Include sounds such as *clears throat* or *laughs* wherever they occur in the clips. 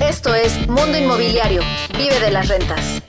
Esto es Mundo Inmobiliario. Vive de las rentas.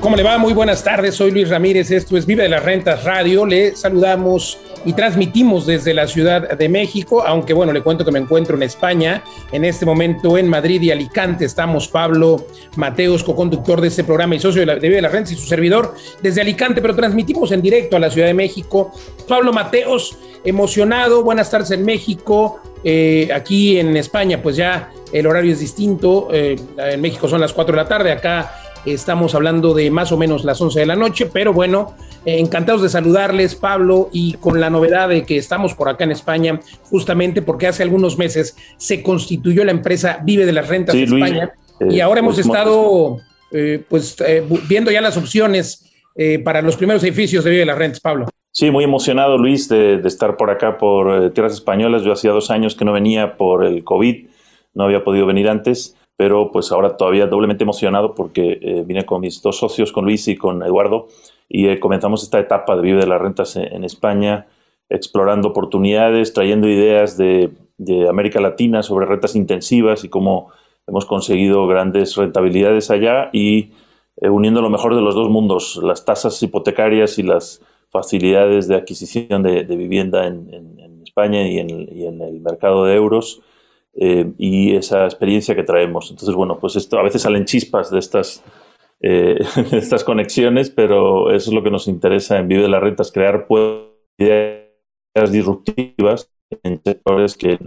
¿Cómo le va? Muy buenas tardes. Soy Luis Ramírez. Esto es Vive de las Rentas Radio. Le saludamos y transmitimos desde la Ciudad de México, aunque bueno, le cuento que me encuentro en España, en este momento en Madrid y Alicante. Estamos Pablo Mateos, co-conductor de este programa y socio de, la, Vive de las Rentas y su servidor desde Alicante, pero transmitimos en directo a la Ciudad de México. Pablo Mateos, emocionado. Buenas tardes en México. Eh, aquí en España, pues ya el horario es distinto. Eh, en México son las 4 de la tarde, acá Estamos hablando de más o menos las 11 de la noche, pero bueno, encantados de saludarles, Pablo, y con la novedad de que estamos por acá en España, justamente porque hace algunos meses se constituyó la empresa Vive de las Rentas de España, y eh, ahora hemos pues, estado eh, pues viendo ya las opciones para los primeros edificios de Vive de las Rentas, Pablo. Sí, muy emocionado, Luis, de, de estar por acá por tierras españolas. Yo hacía dos años que no venía por el COVID, no había podido venir antes pero pues ahora todavía doblemente emocionado porque eh, vine con mis dos socios, con Luis y con Eduardo, y eh, comenzamos esta etapa de Vive de las Rentas en, España, explorando oportunidades, trayendo ideas de, América Latina sobre rentas intensivas y cómo hemos conseguido grandes rentabilidades allá y eh, uniendo lo mejor de los dos mundos, las tasas hipotecarias y las facilidades de adquisición de, vivienda en, España y en el mercado de euros eh, y esa experiencia que traemos. Entonces, bueno, pues esto a veces salen chispas de estas, eh, *laughs* estas conexiones, pero eso es lo que nos interesa en Vive de las Rentas, crear ideas disruptivas en sectores que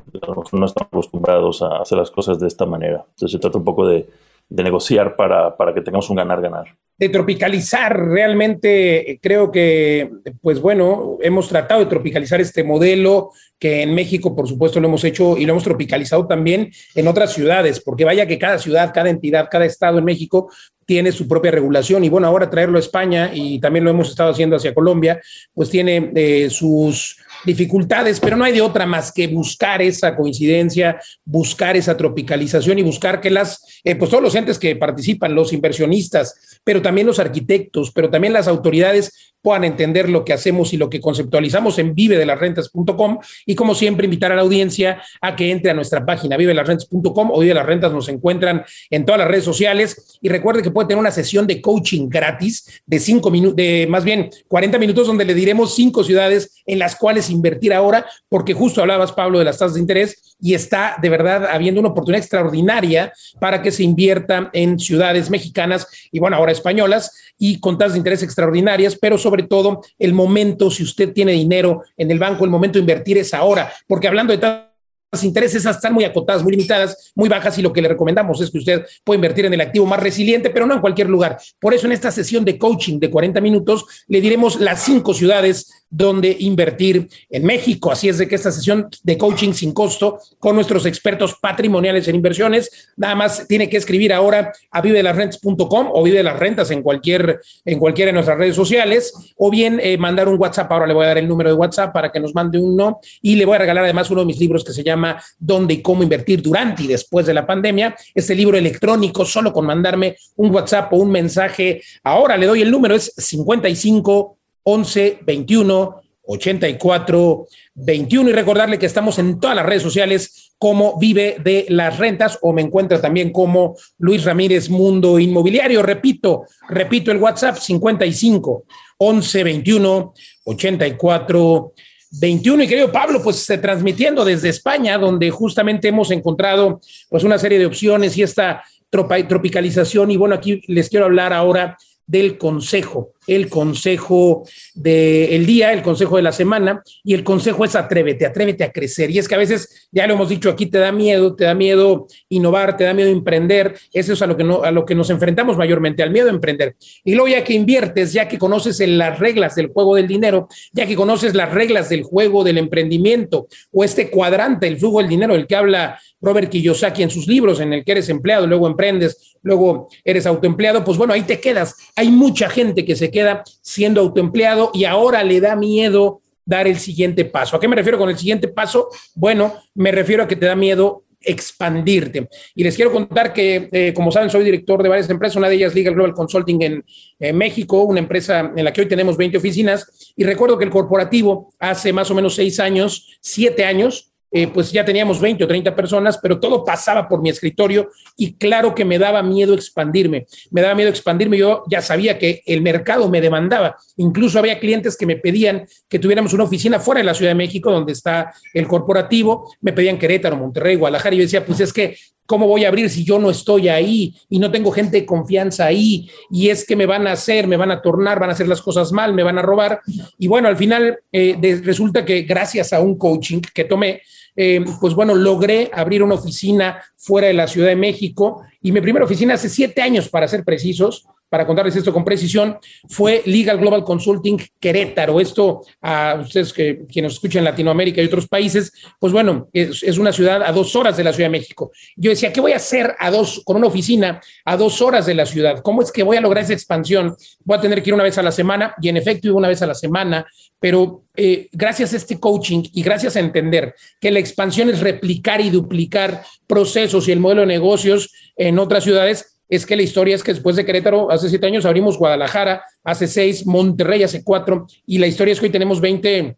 no están acostumbrados a hacer las cosas de esta manera. Entonces se trata un poco de, de negociar para, para que tengamos un ganar-ganar de tropicalizar. Realmente eh, creo que, pues bueno, hemos tratado de tropicalizar este modelo que en México, por supuesto, lo hemos hecho y lo hemos tropicalizado también en otras ciudades, porque vaya que cada ciudad, cada entidad, cada estado en México tiene su propia regulación y bueno, ahora traerlo a España y también lo hemos estado haciendo hacia Colombia, pues tiene eh, sus dificultades, pero no hay de otra más que buscar esa coincidencia, buscar esa tropicalización y buscar que las, eh, pues todos los entes que participan, los inversionistas, pero también los arquitectos, pero también las autoridades puedan entender lo que hacemos y lo que conceptualizamos en vive de las rentas.com y como siempre invitar a la audiencia a que entre a nuestra página vive de las rentas.com o vive las rentas nos encuentran en todas las redes sociales. Y recuerde que puede tener una sesión de coaching gratis de cinco minutos, de más bien 40 minutos donde le diremos cinco ciudades en las cuales invertir ahora, porque justo hablabas, Pablo, de las tasas de interés y está de verdad habiendo una oportunidad extraordinaria para que se invierta en ciudades mexicanas y bueno, ahora españolas y con tasas de interés extraordinarias, pero sobre todo el momento, si usted tiene dinero en el banco, el momento de invertir es ahora, porque hablando de tasas intereses están muy acotadas, muy limitadas, muy bajas y lo que le recomendamos es que usted pueda invertir en el activo más resiliente, pero no en cualquier lugar. Por eso en esta sesión de coaching de 40 minutos le diremos las cinco ciudades donde invertir en México. Así es de que esta sesión de coaching sin costo con nuestros expertos patrimoniales en inversiones, nada más tiene que escribir ahora a vivelasrentas.com o vive las rentas en cualquier en cualquiera de nuestras redes sociales o bien eh, mandar un WhatsApp. Ahora le voy a dar el número de WhatsApp para que nos mande un no y le voy a regalar además uno de mis libros que se llama Dónde y cómo invertir durante y después de la pandemia. Este libro electrónico solo con mandarme un WhatsApp o un mensaje. Ahora le doy el número es 55 11 21 84 21 y recordarle que estamos en todas las redes sociales como Vive de las Rentas o me encuentra también como Luis Ramírez Mundo Inmobiliario. Repito, repito el WhatsApp 55 11 21 84 21 y querido Pablo, pues transmitiendo desde España, donde justamente hemos encontrado pues una serie de opciones y esta tropicalización. Y bueno, aquí les quiero hablar ahora del consejo el consejo del día, el consejo de la semana, y el consejo es atrévete, atrévete a crecer. Y es que a veces, ya lo hemos dicho aquí, te da miedo, te da miedo innovar, te da miedo emprender. Eso es a lo que, no, a lo que nos enfrentamos mayormente, al miedo a emprender. Y luego ya que inviertes, ya que conoces las reglas del juego del dinero, ya que conoces las reglas del juego del emprendimiento, o este cuadrante, el flujo del dinero, el que habla Robert Kiyosaki en sus libros, en el que eres empleado, luego emprendes, luego eres autoempleado, pues bueno, ahí te quedas. Hay mucha gente que se queda siendo autoempleado y ahora le da miedo dar el siguiente paso. ¿A qué me refiero con el siguiente paso? Bueno, me refiero a que te da miedo expandirte. Y les quiero contar que, eh, como saben, soy director de varias empresas, una de ellas Legal Global Consulting en México, una empresa en la que hoy tenemos 20 oficinas. Y recuerdo que el corporativo hace más o menos seis años, siete años, eh, pues ya teníamos 20 o 30 personas, pero todo pasaba por mi escritorio y claro que me daba miedo expandirme. Me daba miedo expandirme. Yo ya sabía que el mercado me demandaba. Incluso había clientes que me pedían que tuviéramos una oficina fuera de la Ciudad de México, donde está el corporativo. Me pedían Querétaro, Monterrey, Guadalajara. Y yo decía, pues es que ¿Cómo voy a abrir si yo no estoy ahí y no tengo gente de confianza ahí? Y es que me van a hacer, me van a tornar, van a hacer las cosas mal, me van a robar. Y bueno, al final eh, resulta que gracias a un coaching que tomé, eh, pues bueno, logré abrir una oficina fuera de la Ciudad de México y mi primera oficina hace siete años, para ser precisos, para contarles esto con precisión, fue Legal Global Consulting Querétaro. Esto a ustedes que, nos escuchan en Latinoamérica y otros países, pues bueno, es, es, una ciudad a dos horas de la Ciudad de México. Yo decía, ¿qué voy a hacer a dos, con una oficina a dos horas de la ciudad? ¿Cómo es que voy a lograr esa expansión? Voy a tener que ir una vez a la semana y en efecto iba una vez a la semana, pero eh, gracias a este coaching y gracias a entender que la expansión es replicar y duplicar procesos y el modelo de negocios en otras ciudades, es que la historia es que después de Querétaro, hace siete años abrimos Guadalajara, hace seis, Monterrey hace cuatro, y la historia es que hoy tenemos 20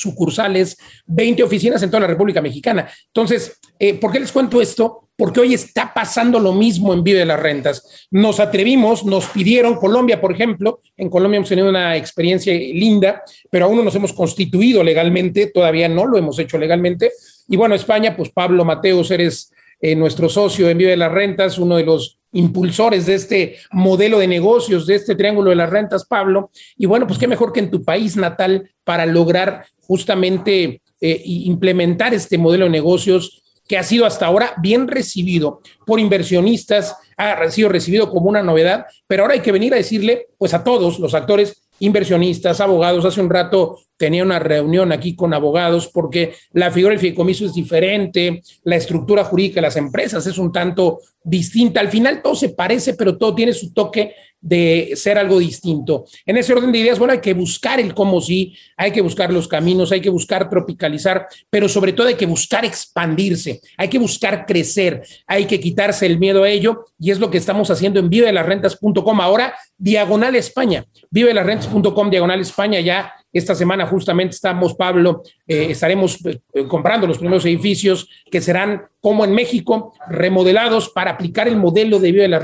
sucursales, 20 oficinas en toda la República Mexicana. Entonces, eh, ¿por qué les cuento esto? Porque hoy está pasando lo mismo en Vive de las Rentas. Nos atrevimos, nos pidieron, Colombia, por ejemplo, en Colombia hemos tenido una experiencia linda, pero aún no nos hemos constituido legalmente, todavía no lo hemos hecho legalmente. Y bueno, España, pues Pablo Mateos, eres eh, nuestro socio en Vive de las Rentas, uno de los impulsores de este modelo de negocios, de este triángulo de las rentas, Pablo. Y bueno, pues qué mejor que en tu país natal para lograr justamente eh, implementar este modelo de negocios que ha sido hasta ahora bien recibido por inversionistas, ha sido recibido como una novedad, pero ahora hay que venir a decirle, pues a todos los actores, inversionistas, abogados. Hace un rato tenía una reunión aquí con abogados porque la figura del fideicomiso es diferente, la estructura jurídica de las empresas es un tanto distinta. Al final todo se parece, pero todo tiene su toque de ser algo distinto. En ese orden de ideas, bueno, hay que buscar el cómo sí, hay que buscar los caminos, hay que buscar tropicalizar, pero sobre todo hay que buscar expandirse, hay que buscar crecer, hay que quitarse el miedo a ello y es lo que estamos haciendo en vivelasrentas.com ahora, diagonal España, vivelasrentas.com, diagonal España, ya esta semana justamente estamos, Pablo, eh, estaremos eh, comprando los primeros edificios que serán como en México, remodelados para aplicar el modelo de vida de las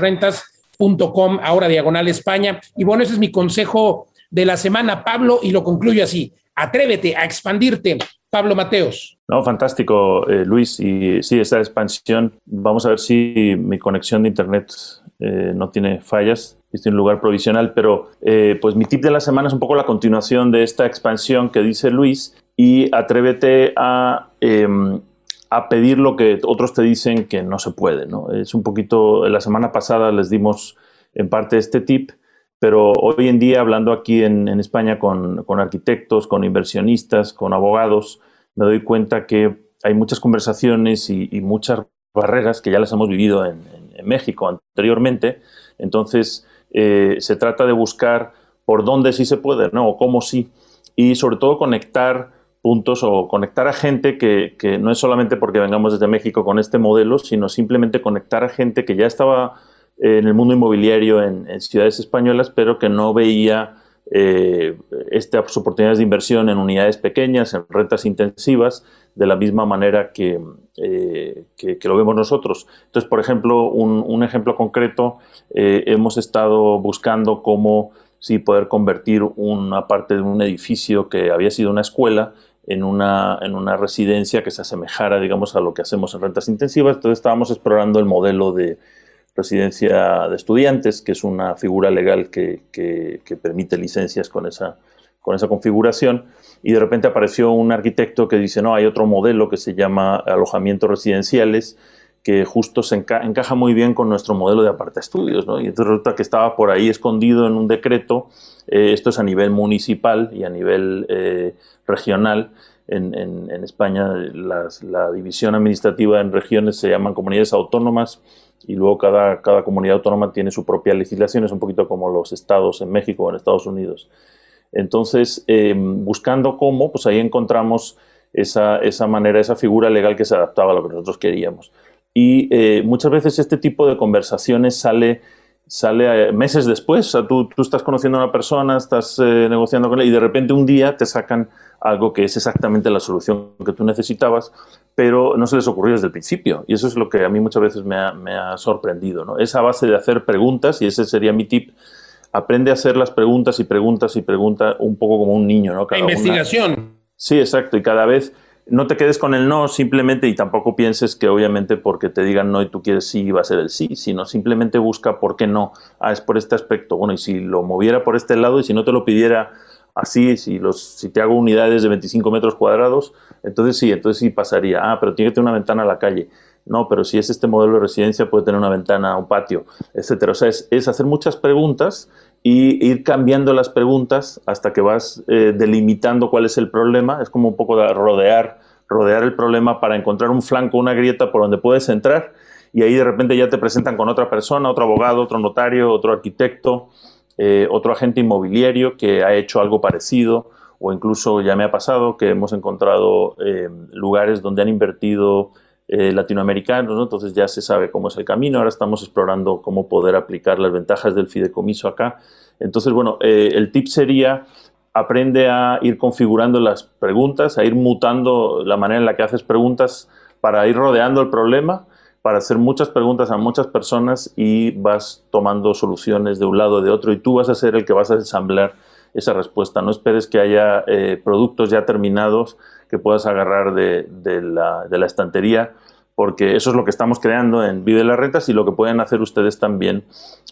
rentas.com, ahora diagonal España. Y bueno, ese es mi consejo de la semana, Pablo, y lo concluyo así. Atrévete a expandirte. Pablo Mateos. No, fantástico, eh, Luis. Y sí, esa expansión, vamos a ver si mi conexión de Internet no tiene fallas estoy en lugar provisional, pero eh, pues mi tip de la semana es un poco la continuación de esta expansión que dice Luis y atrévete a, em, a pedir lo que otros te dicen que no se puede. ¿no? Es un poquito, la semana pasada les dimos en parte este tip, pero hoy en día hablando aquí en, España con, con, arquitectos, con inversionistas, con abogados, me doy cuenta que hay muchas conversaciones y, muchas barreras que ya las hemos vivido en México anteriormente. Entonces, eh, se trata de buscar por dónde sí se puede, ¿no? O cómo sí. Y sobre todo conectar puntos o conectar a gente que, no es solamente porque vengamos desde México con este modelo, sino simplemente conectar a gente que ya estaba en el mundo inmobiliario en, ciudades españolas, pero que no veía eh, estas oportunidades de inversión en unidades pequeñas, en rentas intensivas, de la misma manera que, eh, lo vemos nosotros. Entonces, por ejemplo, un, ejemplo concreto, eh, hemos estado buscando cómo sí poder convertir una parte de un edificio que había sido una escuela en una, en una residencia que se asemejara, digamos, a lo que hacemos en rentas intensivas. Entonces estábamos explorando el modelo de residencia de estudiantes, que es una figura legal que, que, permite licencias con esa, con esa configuración y de repente apareció un arquitecto que dice, no, hay otro modelo que se llama alojamientos residenciales que justo se encaja muy bien con nuestro modelo de aparta estudios, ¿no? Y entonces resulta que estaba por ahí escondido en un decreto, eh, esto es a nivel municipal y a nivel eh, regional, en, España la división administrativa en regiones se llaman comunidades autónomas y luego cada, cada comunidad autónoma tiene su propia legislación, es un poquito como los estados en México o en Estados Unidos. Entonces, em, buscando cómo, pues ahí encontramos esa, esa manera, esa figura legal que se adaptaba a lo que nosotros queríamos. Y eh, muchas veces este tipo de conversaciones sale, sale eh, meses después. O sea, tú, tú estás conociendo a una persona, estás eh, negociando con él y de repente un día te sacan algo que es exactamente la solución que tú necesitabas, pero no se les ocurrió desde el principio. Y eso es lo que a mí muchas veces me ha, me ha sorprendido. ¿no? Esa base de hacer preguntas, y ese sería mi tip, aprende a hacer las preguntas y preguntas y preguntas un poco como un niño. ¿no? Cada investigación. Sí, exacto. Y cada vez no te quedes con el no simplemente y tampoco pienses que obviamente porque te digan no y tú quieres sí va a ser el sí, sino simplemente busca por qué no. Ah, es por este aspecto. Bueno, y si lo moviera por este lado y si no te lo pidiera así, si, los, si te hago unidades de 25 metros cuadrados, entonces sí, entonces sí pasaría. Ah, pero tiene que tener una ventana a la calle. No, pero si es este modelo de residencia puede tener una ventana, un patio, etcétera. O sea, es, es hacer muchas preguntas y ir cambiando las preguntas hasta que vas eh, delimitando cuál es el problema. Es como un poco de rodear, rodear el problema para encontrar un flanco, una grieta por donde puedes entrar y ahí de repente ya te presentan con otra persona, otro abogado, otro notario, otro arquitecto, eh, otro agente inmobiliario que ha hecho algo parecido o incluso ya me ha pasado que hemos encontrado eh, lugares donde han invertido latinoamericanos, entonces ya se sabe cómo es el camino, ahora estamos explorando cómo poder aplicar las ventajas del fideicomiso acá. Entonces, bueno, eh, el tip sería aprende a ir configurando las preguntas, a ir mutando la manera en la que haces preguntas para ir rodeando el problema, para hacer muchas preguntas a muchas personas y vas tomando soluciones de un lado o de otro y tú vas a ser el que vas a ensamblar esa respuesta. No esperes que haya eh, productos ya terminados que puedas agarrar de, la, estantería porque eso es lo que estamos creando en Vive las Rentas y lo que pueden hacer ustedes también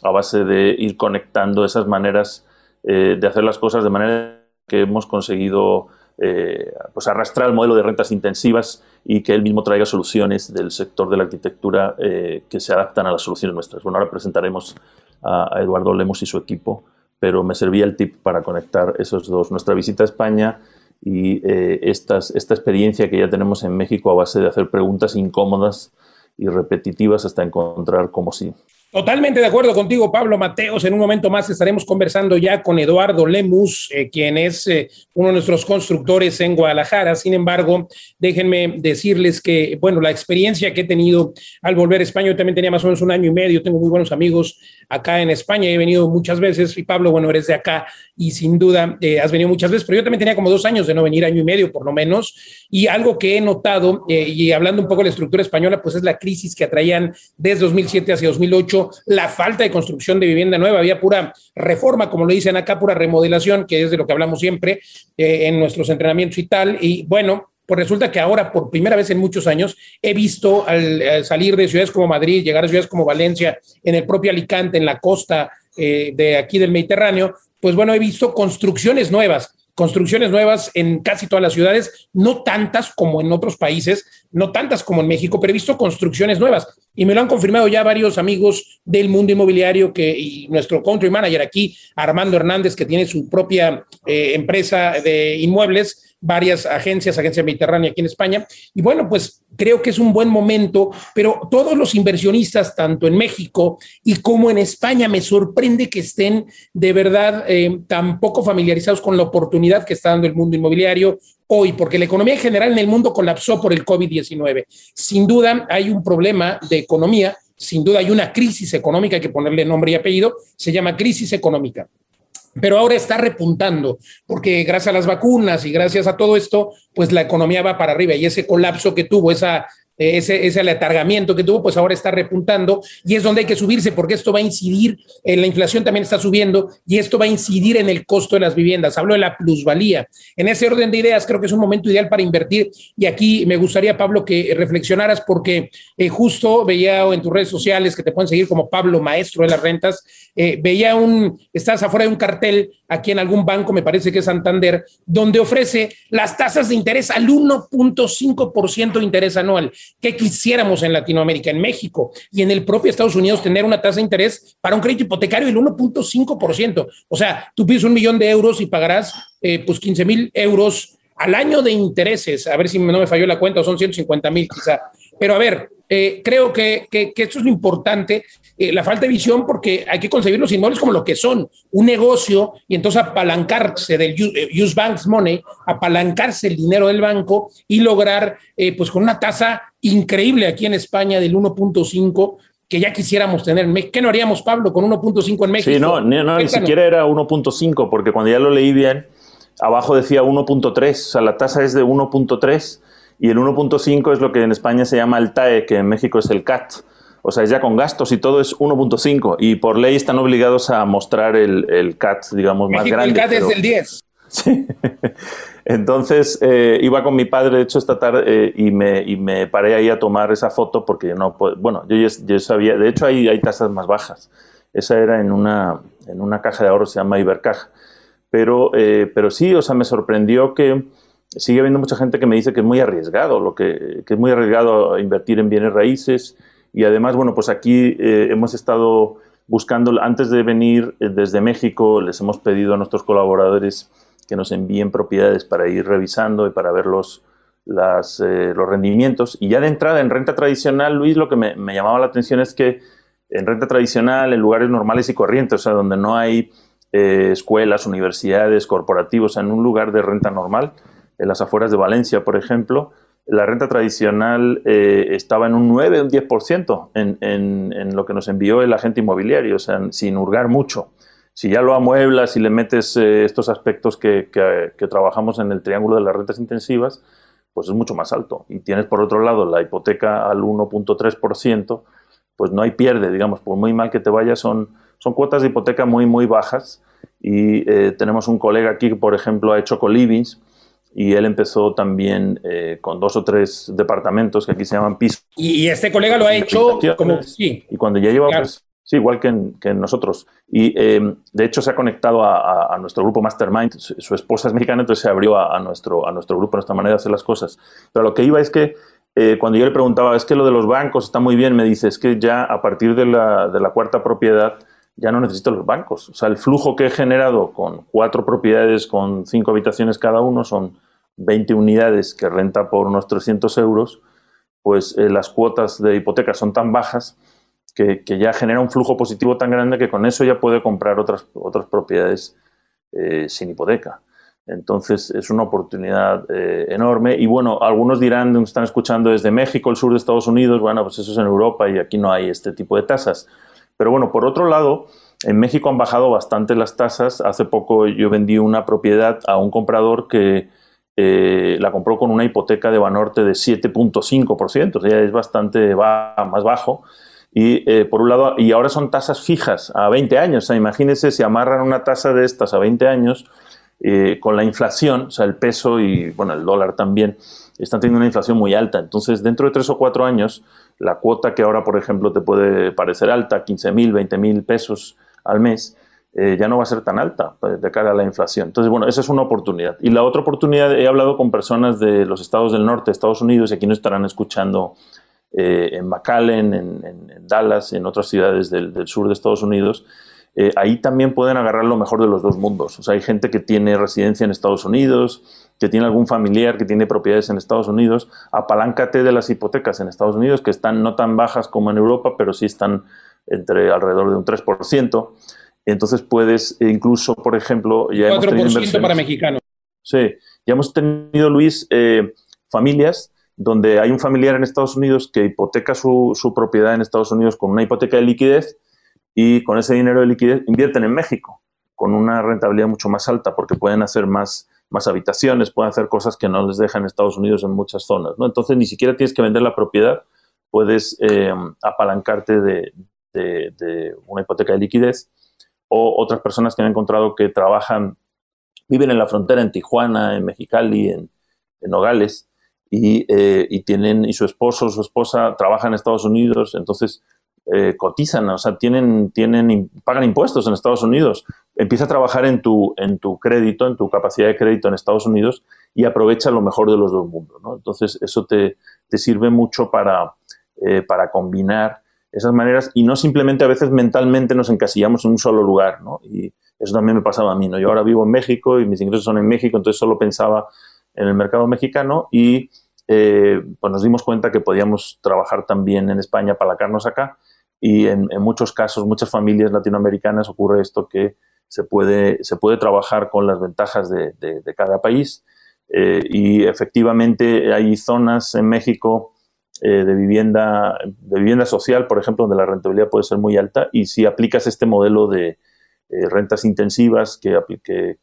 a base de ir conectando esas maneras eh, de hacer las cosas de manera que hemos conseguido eh, pues arrastrar el modelo de rentas intensivas y que él mismo traiga soluciones del sector de la arquitectura eh, que se adaptan a las soluciones nuestras. Bueno, ahora presentaremos a Eduardo Lemos y su equipo, pero me servía el tip para conectar esos dos. Nuestra visita a España y eh, esta experiencia que ya tenemos en México a base de hacer preguntas incómodas y repetitivas hasta encontrar cómo sí. Totalmente de acuerdo contigo, Pablo Mateos. En un momento más estaremos conversando ya con Eduardo Lemus, eh, quien es eh, uno de nuestros constructores en Guadalajara. Sin embargo, déjenme decirles que, bueno, la experiencia que he tenido al volver a España, yo también tenía más o menos un año y medio, tengo muy buenos amigos acá en España, he venido muchas veces y Pablo, bueno, eres de acá y sin duda eh, has venido muchas veces, pero yo también tenía como dos años de no venir, año y medio por lo menos, y algo que he notado, y hablando un poco de la estructura española, pues es la crisis que atraían desde 2007 hacia 2008 la falta de construcción de vivienda nueva, había pura reforma, como lo dicen acá, pura remodelación, que es de lo que hablamos siempre eh, en nuestros entrenamientos y tal. Y bueno, pues resulta que ahora, por primera vez en muchos años, he visto al, salir de ciudades como Madrid, llegar a ciudades como Valencia, en el propio Alicante, en la costa eh, de aquí del Mediterráneo, pues bueno, he visto construcciones nuevas construcciones nuevas en casi todas las ciudades, no tantas como en otros países, no tantas como en México, pero he visto construcciones nuevas. Y me lo han confirmado ya varios amigos del mundo inmobiliario que, y nuestro country manager aquí, Armando Hernández, que tiene su propia eh, empresa de inmuebles, varias agencias, Agencia Mediterránea aquí en España. Y bueno, pues creo que es un buen momento, pero todos los inversionistas, tanto en México y como en España, me sorprende que estén de verdad eh, tan poco familiarizados con la oportunidad que está dando el mundo inmobiliario hoy, porque la economía en general en el mundo colapsó por el COVID-19. Sin duda hay un problema de economía, sin duda hay una crisis económica, hay que ponerle nombre y apellido, se llama crisis económica pero ahora está repuntando, porque gracias a las vacunas y gracias a todo esto, pues la economía va para arriba y ese colapso que tuvo, esa ese, ese aletargamiento que tuvo, pues ahora está repuntando y es donde hay que subirse porque esto va a incidir, en la inflación también está subiendo y esto va a incidir en el costo de las viviendas. Hablo de la plusvalía. En ese orden de ideas creo que es un momento ideal para invertir y aquí me gustaría, Pablo, que reflexionaras porque eh, justo veía en tus redes sociales que te pueden seguir como Pablo, maestro de las rentas, eh, veía un, estás afuera de un cartel aquí en algún banco, me parece que es Santander, donde ofrece las tasas de interés al 1.5% de interés anual. ¿Qué quisiéramos en Latinoamérica, en México y en el propio Estados Unidos tener una tasa de interés para un crédito hipotecario del 1.5%? O sea, tú pides un millón de euros y pagarás eh, pues 15 mil euros al año de intereses. A ver si no me falló la cuenta, son 150 mil quizá. Pero a ver, eh, creo que, que, esto es lo importante, eh, la falta de visión, porque hay que concebir los inmuebles como lo que son, un negocio, y entonces apalancarse del use bank's money, apalancarse el dinero del banco y lograr, pues con una tasa increíble aquí en España del 1.5, que ya quisiéramos tener en México. ¿Qué no haríamos, Pablo, con 1.5 en México? Sí, no, no ni siquiera era 1.5, porque cuando ya lo leí bien, abajo decía 1.3, o sea, la tasa es de 1.3 y el 1.5 es lo que en España se llama el TAE, que en México es el CAT. O sea, ya con gastos y todo es 1.5 y por ley están obligados a mostrar el, el CAT, digamos, más grande. El CAT es del 10. Sí. Entonces eh, iba con mi padre, de hecho, esta tarde eh, y, me, y, me, paré ahí a tomar esa foto porque no bueno, yo ya sabía, de hecho hay, hay tasas más bajas. Esa era en una, en una caja de ahorro, se llama Ibercaja. Pero, eh, pero sí, o sea, me sorprendió que sigue habiendo mucha gente que me dice que es muy arriesgado, lo que, que es muy arriesgado invertir en bienes raíces. Y además, bueno, pues aquí hemos estado buscando, antes de venir desde México, les hemos pedido a nuestros colaboradores que nos envíen propiedades para ir revisando y para ver los, las, eh, los rendimientos. Y ya de entrada en renta tradicional, Luis, lo que me, me, llamaba la atención es que en renta tradicional, en lugares normales y corrientes, o sea, donde no hay eh, escuelas, universidades, corporativos, en un lugar de renta normal, en las afueras de Valencia, por ejemplo, la renta tradicional eh, estaba en un 9, un 10% en, en, en, lo que nos envió el agente inmobiliario, o sea, sin hurgar mucho. Si ya lo amueblas y le metes eh, estos aspectos que, que, trabajamos en el triángulo de las rentas intensivas, pues es mucho más alto. Y tienes por otro lado la hipoteca al 1.3%, pues no hay pierde, digamos, por muy mal que te vaya, son, son cuotas de hipoteca muy, muy bajas. Y eh, tenemos un colega aquí que, por ejemplo, ha hecho colivings y él empezó también eh, con dos o tres departamentos que aquí se llaman pisos. Y, este colega lo ha hecho como... Sí. Y cuando ya lleva pues, Sí, igual que en, nosotros. Y eh, de hecho se ha conectado a, nuestro grupo Mastermind. Su, esposa es mexicana, entonces se abrió a, nuestro, a nuestro grupo, a nuestra manera de hacer las cosas. Pero lo que iba es que eh, cuando yo le preguntaba, es que lo de los bancos está muy bien, me dice, es que ya a partir de la, de la cuarta propiedad ya no necesito los bancos. O sea, el flujo que he generado con cuatro propiedades con cinco habitaciones cada uno son 20 unidades que renta por unos 300 euros, pues eh, las cuotas de hipoteca son tan bajas que, ya genera un flujo positivo tan grande que con eso ya puede comprar otras, otras propiedades eh, sin hipoteca. Entonces es una oportunidad eh, enorme. Y bueno, algunos dirán, están escuchando desde México, el sur de Estados Unidos, bueno, pues eso es en Europa y aquí no hay este tipo de tasas. Pero bueno, por otro lado, en México han bajado bastante las tasas. Hace poco yo vendí una propiedad a un comprador que eh, la compró con una hipoteca de Banorte de 7.5%, o sea, es bastante más bajo. Y eh, por un lado, y ahora son tasas fijas a 20 años. O imagínense si amarran una tasa de estas a 20 años eh, con la inflación, o sea, el peso y bueno, el dólar también, están teniendo una inflación muy alta. Entonces, dentro de tres o cuatro años, la cuota que ahora, por ejemplo, te puede parecer alta, 15 mil, 20 mil pesos al mes, eh, ya no va a ser tan alta pues, de cara a la inflación. Entonces, bueno, esa es una oportunidad. Y la otra oportunidad, he hablado con personas de los estados del norte, Estados Unidos, y aquí nos estarán escuchando eh, en McAllen, en, Dallas, en otras ciudades del, sur de Estados Unidos, eh, ahí también pueden agarrar lo mejor de los dos mundos. O sea, hay gente que tiene residencia en Estados Unidos, que tiene algún familiar que tiene propiedades en Estados Unidos, apaláncate de las hipotecas en Estados Unidos, que están no tan bajas como en Europa, pero sí están entre alrededor de un 3%. Entonces puedes incluso, por ejemplo, ya 4% para mexicanos. Sí, ya hemos tenido, Luis, eh, familias donde hay un familiar en Estados Unidos que hipoteca su, propiedad en Estados Unidos con una hipoteca de liquidez y con ese dinero de liquidez invierten en México con una rentabilidad mucho más alta porque pueden hacer más, más habitaciones, pueden hacer cosas que no les dejan en Estados Unidos en muchas zonas. ¿no? Entonces ni siquiera tienes que vender la propiedad, puedes eh, apalancarte de, una hipoteca de liquidez o otras personas que han encontrado que trabajan, viven en la frontera en Tijuana, en Mexicali, en, Nogales, eh, y, tienen, y su esposo o su esposa trabajan en Estados Unidos, entonces eh, cotizan, o sea, tienen, tienen, pagan impuestos en Estados Unidos. Empieza a trabajar en tu, en tu crédito, en tu capacidad de crédito en Estados Unidos y aprovecha lo mejor de los dos mundos. Entonces, eso te, te sirve mucho para, eh, para combinar esas maneras y no simplemente a veces mentalmente nos encasillamos en un solo lugar, ¿no? Y eso también me pasaba a mí, ¿no? Yo ahora vivo en México y mis ingresos son en México, entonces solo pensaba en el mercado mexicano y eh, pues nos dimos cuenta que podíamos trabajar también en España, para apalacarnos acá, y en, muchos casos, muchas familias latinoamericanas ocurre esto que se puede, se puede trabajar con las ventajas de, cada país. Eh, y efectivamente hay zonas en México eh, de, vivienda, de vivienda social, por ejemplo, donde la rentabilidad puede ser muy alta. Y si aplicas este modelo de eh, rentas intensivas que,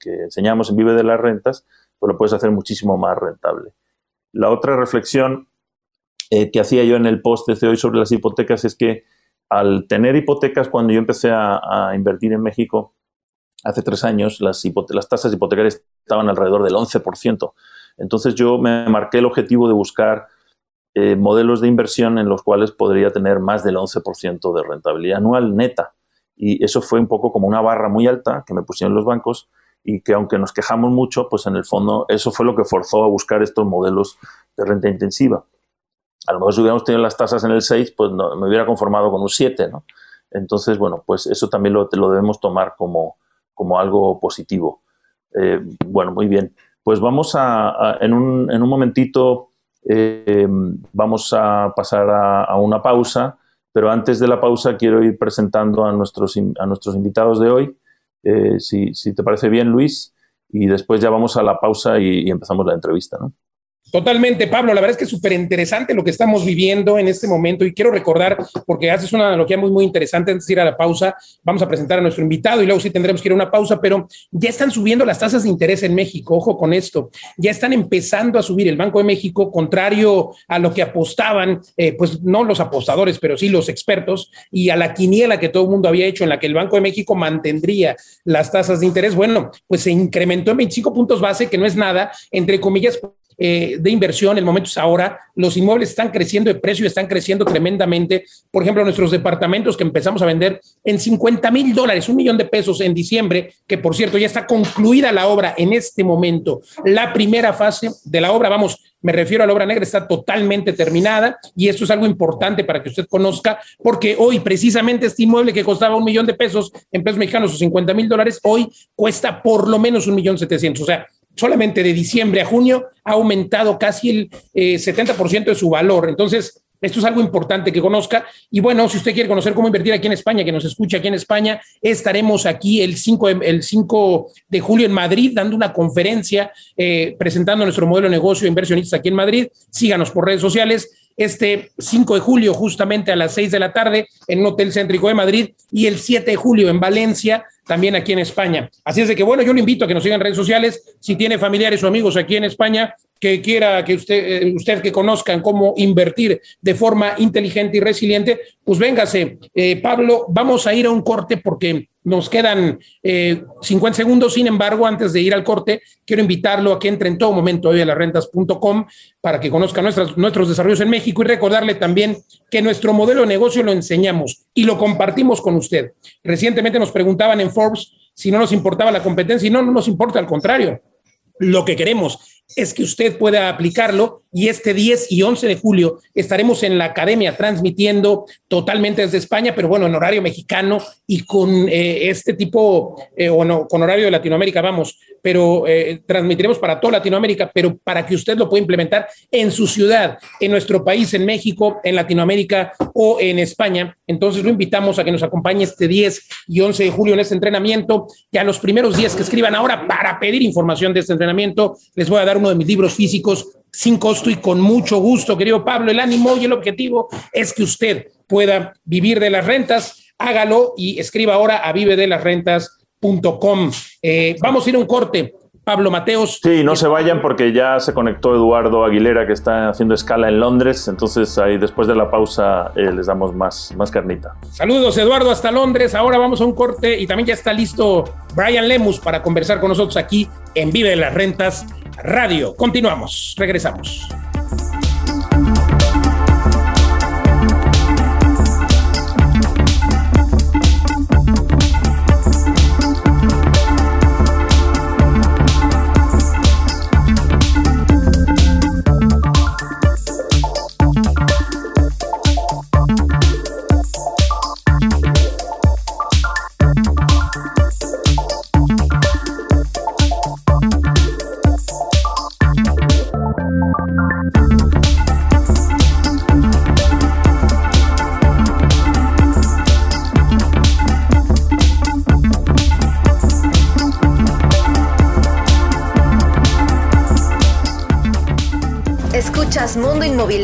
enseñamos en Vive de las Rentas, pues lo puedes hacer muchísimo más rentable. La otra reflexión que hacía yo en el post de hoy sobre las hipotecas es que al tener hipotecas, cuando yo empecé a, invertir en México, hace tres años, las, las tasas hipotecarias estaban alrededor del 11%. Entonces yo me marqué el objetivo de buscar eh, modelos de inversión en los cuales podría tener más del 11% de rentabilidad anual neta. Y eso fue un poco como una barra muy alta que me pusieron los bancos y que aunque nos quejamos mucho, pues en el fondo eso fue lo que forzó a buscar estos modelos de renta intensiva a lo mejor si hubiéramos tenido las tasas en el 6, pues me hubiera conformado con un 7, ¿no? Entonces, bueno, pues eso también lo, debemos tomar como, como algo positivo. Eh, bueno, muy bien. Pues vamos a, en, un, en, un, momentito, eh, vamos a pasar a, una pausa, pero antes de la pausa quiero ir presentando a nuestros, a nuestros invitados de hoy, eh, si, si, te parece bien, Luis, y después ya vamos a la pausa y, y empezamos la entrevista, ¿no? Totalmente, Pablo. La verdad es que es súper interesante lo que estamos viviendo en este momento y quiero recordar, porque haces una analogía muy, muy interesante antes de ir a la pausa, vamos a presentar a nuestro invitado y luego sí tendremos que ir a una pausa, pero ya están subiendo las tasas de interés en México, ojo con esto, ya están empezando a subir el Banco de México, contrario a lo que apostaban, eh, pues no los apostadores, pero sí los expertos, y a la quiniela que todo el mundo había hecho en la que el Banco de México mantendría las tasas de interés, bueno, pues se incrementó en 25 puntos base, que no es nada, entre comillas, eh, de inversión, el momento es ahora, los inmuebles están creciendo de precio, están creciendo tremendamente. Por ejemplo, nuestros departamentos que empezamos a vender en 50 mil dólares, un millón de pesos en diciembre, que por cierto ya está concluida la obra en este momento. La primera fase de la obra, vamos, me refiero a la obra negra, está totalmente terminada y esto es algo importante para que usted conozca, porque hoy precisamente este inmueble que costaba un millón de pesos en pesos mexicanos o 50 mil dólares, hoy cuesta por lo menos un millón setecientos. O sea, solamente de diciembre a junio ha aumentado casi el 70% eh, de su valor. Entonces, esto es algo importante que conozca. Y bueno, si usted quiere conocer cómo invertir aquí en España, que nos escucha aquí en España, estaremos aquí el 5 de, el 5 de julio en Madrid dando una conferencia eh, presentando nuestro modelo de negocio de inversionistas aquí en Madrid. Síganos por redes sociales este 5 de julio justamente a las 6 de la tarde en un hotel céntrico de Madrid y el 7 de julio en Valencia, también aquí en España. Así es de que, bueno, yo lo invito a que nos sigan en redes sociales. Si tiene familiares o amigos aquí en España que quiera que usted, eh, usted que conozcan cómo invertir de forma inteligente y resiliente, pues véngase. Eh, Pablo, vamos a ir a un corte porque nos quedan 50 eh, segundos. Sin embargo, antes de ir al corte, quiero invitarlo a que entre en todo momento hoy a rentas.com para que conozca nuestras, nuestros desarrollos en México y recordarle también que nuestro modelo de negocio lo enseñamos y lo compartimos con usted. Recientemente nos preguntaban en Forbes si no nos importaba la competencia y no nos importa, al contrario. Lo que queremos es que usted pueda aplicarlo y este 10 y 11 de julio estaremos en la academia transmitiendo totalmente desde España, pero bueno, en horario mexicano y con eh, este tipo, eh, o no, con horario de Latinoamérica, vamos, pero eh, transmitiremos para toda Latinoamérica, pero para que usted lo pueda implementar en su ciudad, en nuestro país, en México, en Latinoamérica o en España. Entonces lo invitamos a que nos acompañe este 10 y 11 de julio en este entrenamiento, que a los primeros días que escriban ahora para pedir información de este entrenamiento, les voy a dar uno de mis libros físicos sin costo y con mucho gusto, querido Pablo. El ánimo y el objetivo es que usted pueda vivir de las rentas. Hágalo y escriba ahora a Eh, vamos a ir a un corte. Pablo Mateos. Sí, no se vayan porque ya se conectó Eduardo Aguilera que está haciendo escala en Londres, entonces ahí después de la pausa eh, les damos más, más carnita. Saludos Eduardo hasta Londres, ahora vamos a un corte y también ya está listo Brian Lemus para conversar con nosotros aquí en Vive de las Rentas Radio. Continuamos, regresamos.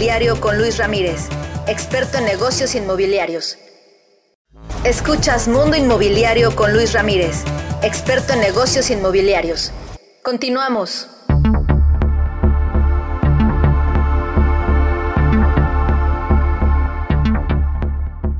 Inmobiliario con Luis Ramírez, experto en negocios inmobiliarios. Escuchas Mundo Inmobiliario con Luis Ramírez, experto en negocios inmobiliarios. Continuamos.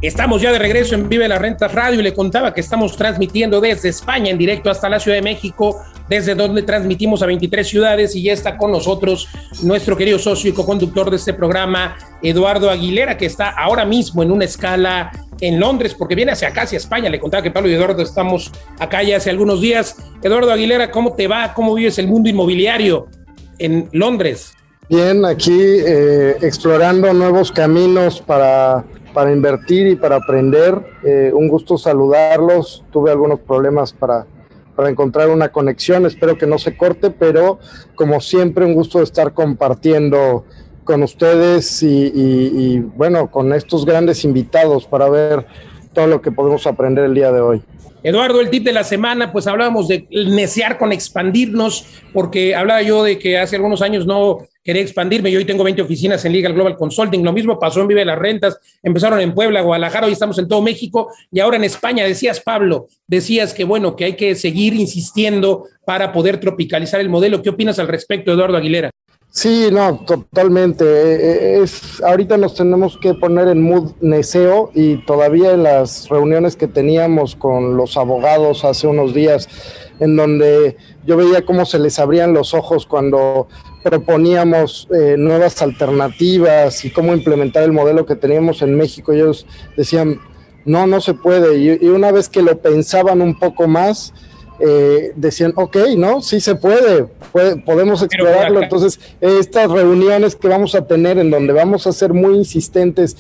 Estamos ya de regreso en Vive las Rentas Radio y le contaba que estamos transmitiendo desde España en directo hasta la Ciudad de México, desde donde transmitimos a 23 ciudades y ya está con nosotros nuestro querido socio y co-conductor de este programa, Eduardo Aguilera, que está ahora mismo en una escala en Londres, porque viene hacia acá, hacia España. Le contaba que Pablo y Eduardo estamos acá ya hace algunos días. Eduardo Aguilera, ¿cómo te va? ¿Cómo vives el mundo inmobiliario en Londres? Bien, aquí eh, explorando nuevos caminos para para invertir y para aprender. Eh, un gusto saludarlos. Tuve algunos problemas para, para encontrar una conexión. Espero que no se corte, pero como siempre, un gusto estar compartiendo con ustedes y, bueno, con estos grandes invitados para ver todo lo que podemos aprender el día de hoy. Eduardo, el tip de la semana, pues hablábamos de necear con expandirnos, porque hablaba yo de que hace algunos años no quería expandirme. Yo hoy tengo 20 oficinas en Legal Global Consulting. Lo mismo pasó en Vive las Rentas. Empezaron en Puebla, Guadalajara, hoy estamos en todo México y ahora en España. Decías, Pablo, decías que bueno, que hay que seguir insistiendo para poder tropicalizar el modelo. ¿Qué opinas al respecto, Eduardo Aguilera? Sí, no, totalmente. Eh, eh, es, ahorita nos tenemos que poner en mood neseo y todavía en las reuniones que teníamos con los abogados hace unos días, en donde yo veía cómo se les abrían los ojos cuando proponíamos eh, nuevas alternativas y cómo implementar el modelo que teníamos en México. Ellos decían, no, no se puede. Y, una vez que lo pensaban un poco más, eh, decían, ok, no, sí se puede, podemos explorarlo. Entonces, estas reuniones que vamos a tener en donde vamos a ser muy insistentes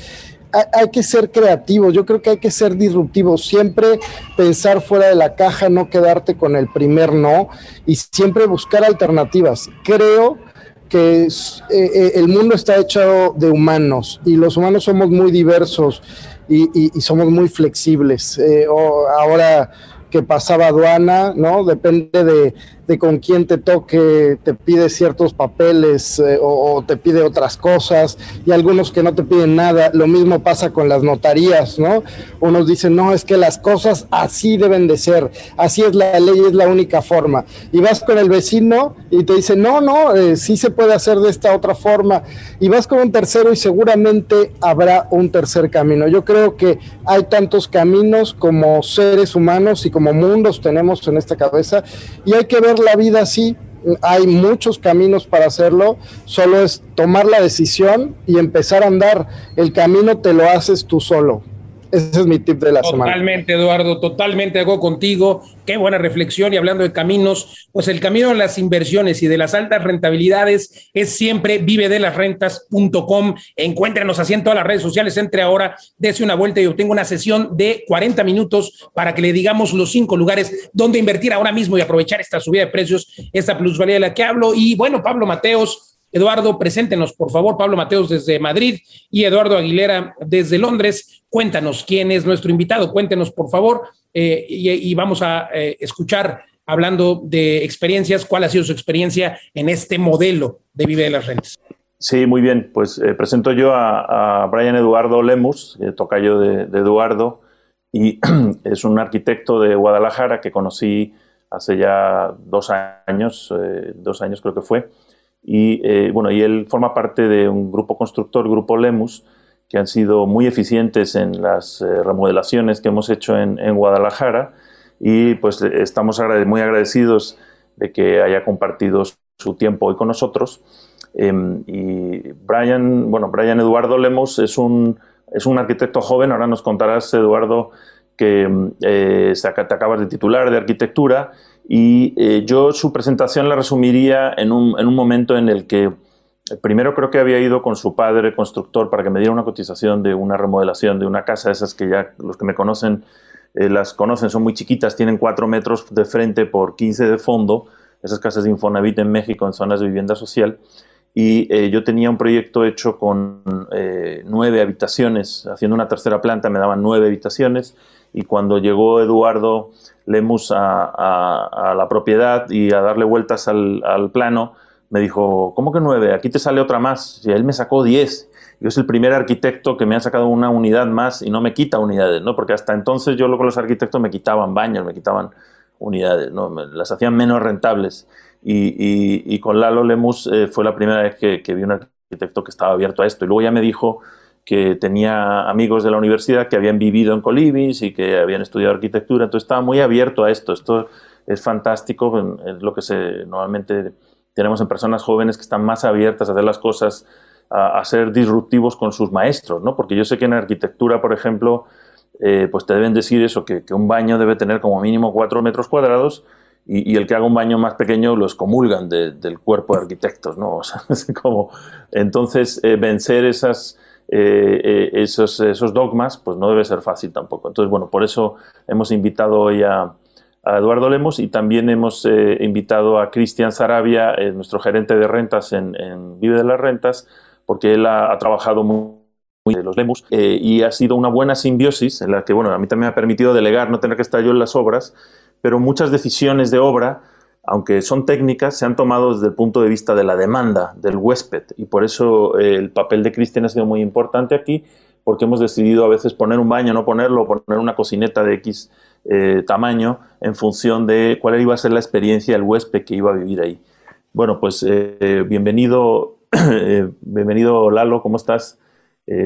hay, que ser creativos, yo creo que hay que ser disruptivos, siempre pensar fuera de la caja, no quedarte con el primer no y siempre buscar alternativas. Creo que eh, eh, el mundo está hecho de humanos y los humanos somos muy diversos y, somos muy flexibles. Eh, ahora que pasaba aduana, ¿no? Depende de, con quién te toque, te pide ciertos papeles eh, o, te pide otras cosas y algunos que no te piden nada. Lo mismo pasa con las notarías, ¿no? Unos dicen, no, es que las cosas así deben de ser, así es la ley, es la única forma. Y vas con el vecino y te dice, no, no, eh, sí se puede hacer de esta otra forma. Y vas con un tercero y seguramente habrá un tercer camino. Yo creo que hay tantos caminos como seres humanos y como mundos tenemos en esta cabeza y hay que ver la vida así. Hay muchos caminos para hacerlo, solo es tomar la decisión y empezar a andar. El camino te lo haces tú solo. Ese es mi tip de la semana. Totalmente, Eduardo, totalmente hago contigo. Qué buena reflexión. Y hablando de caminos, pues el camino de las inversiones y de las altas rentabilidades es siempre vive de. Encuéntrenos así en todas las redes sociales. Entre ahora, dése una vuelta y obtenga una sesión de 40 minutos para que le digamos los cinco lugares donde invertir ahora mismo y aprovechar esta subida de precios, esta plusvalía de la que hablo. Y bueno, Pablo Mateos, Eduardo, preséntenos, por favor, Pablo Mateos desde Madrid y Eduardo Aguilera desde Londres. Cuéntanos quién es nuestro invitado, cuéntenos, por favor, eh, y, vamos a eh, escuchar, hablando de experiencias, cuál ha sido su experiencia en este modelo de Vive de las Rentas. Sí, muy bien. Pues eh, presento yo a, Brian Eduardo Lemus, tocayo de, de Eduardo, y *clears throat* es un arquitecto de Guadalajara que conocí hace ya dos años, dos años creo que fue y, eh, bueno, y él forma parte de un grupo constructor, Grupo Lemus, que han sido muy eficientes en las eh, remodelaciones que hemos hecho en, Guadalajara y pues estamos muy agradecidos de que haya compartido su tiempo hoy con nosotros. Em, y Brian, bueno, Brian Eduardo Lemus es un, es un arquitecto joven, ahora nos contarás, Eduardo, que eh, te acabas de titular de arquitectura y eh, yo su presentación la resumiría en un, en un, momento en el que eh, primero creo que había ido con su padre constructor para que me diera una cotización de una remodelación de una casa, esas que ya los que me conocen eh, las conocen, son muy chiquitas, tienen 4 metros de frente por 15 de fondo, esas casas de Infonavit en México en zonas de vivienda social. Y yo tenía un proyecto hecho con nueve habitaciones, haciendo una tercera planta me daban nueve habitaciones y cuando llegó Eduardo Lemus a, la propiedad y a darle vueltas al, plano, me dijo, ¿cómo que nueve? Aquí te sale otra más. Y él me sacó diez. Yo soy el primer arquitecto que me ha sacado una unidad más y no me quita unidades, ¿no? Porque hasta entonces yo con los arquitectos me quitaban baños, me quitaban unidades, ¿no? las hacían menos rentables. Y, con Lalo Lemus eh, fue la primera vez que, vi un arquitecto que estaba abierto a esto. Y luego ya me dijo que tenía amigos de la universidad que habían vivido en Colibis y que habían estudiado arquitectura, entonces estaba muy abierto a esto. Esto es fantástico, es lo que se normalmente tenemos en personas jóvenes que están más abiertas a hacer las cosas, a, ser disruptivos con sus maestros, ¿no? Porque yo sé que en arquitectura, por ejemplo, eh, pues te deben decir eso, que, un baño debe tener como mínimo cuatro metros cuadrados y, el que haga un baño más pequeño lo excomulgan del cuerpo de arquitectos, ¿no? *laughs* O sea, como, entonces, eh, vencer esas, eh, esos, esos dogmas, pues no debe ser fácil tampoco. Entonces, bueno, por eso hemos invitado hoy a, Eduardo Lemos y también hemos eh, invitado a Cristian Sarabia, eh, nuestro gerente de rentas en, Vive de las Rentas, porque él ha, trabajado muy de los Lemus eh, y ha sido una buena simbiosis en la que, bueno, a mí también me ha permitido delegar, no tener que estar yo en las obras, pero muchas decisiones de obra, aunque son técnicas, se han tomado desde el punto de vista de la demanda del huésped y por eso el papel de Cristian ha sido muy importante aquí, porque hemos decidido a veces poner un baño, no ponerlo, poner una cocineta de X eh, tamaño en función de cuál iba a ser la experiencia del huésped que iba a vivir ahí. Bueno, pues eh, bienvenido, *clears throat* eh, bienvenido Lalo, ¿cómo estás?